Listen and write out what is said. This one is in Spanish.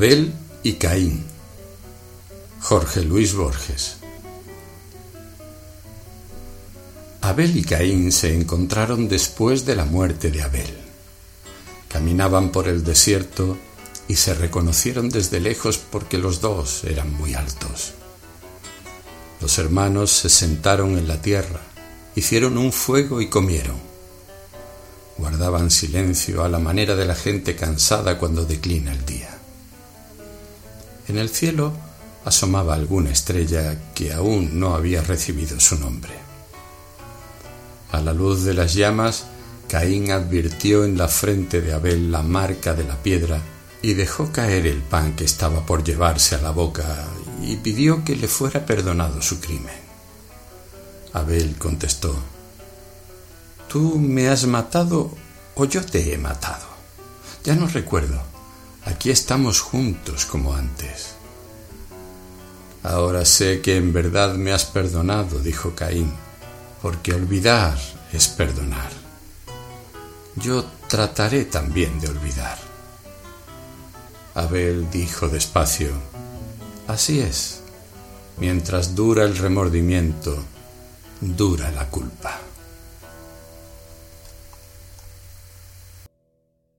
Abel y Caín. Jorge Luis Borges. Abel y Caín se encontraron después de la muerte de Abel. Caminaban por el desierto y se reconocieron desde lejos porque los dos eran muy altos. Los hermanos se sentaron en la tierra, hicieron un fuego y comieron. Guardaban silencio a la manera de la gente cansada cuando declina el día. En el cielo asomaba alguna estrella que aún no había recibido su nombre. A la luz de las llamas, Caín advirtió en la frente de Abel la marca de la piedra y dejó caer el pan que estaba por llevarse a la boca y pidió que le fuera perdonado su crimen. Abel contestó, ¿Tú me has matado o yo te he matado? Ya no recuerdo. Aquí estamos juntos como antes. Ahora sé que en verdad me has perdonado, dijo Caín, porque olvidar es perdonar. Yo trataré también de olvidar. Abel dijo despacio, Así es, mientras dura el remordimiento, dura la culpa.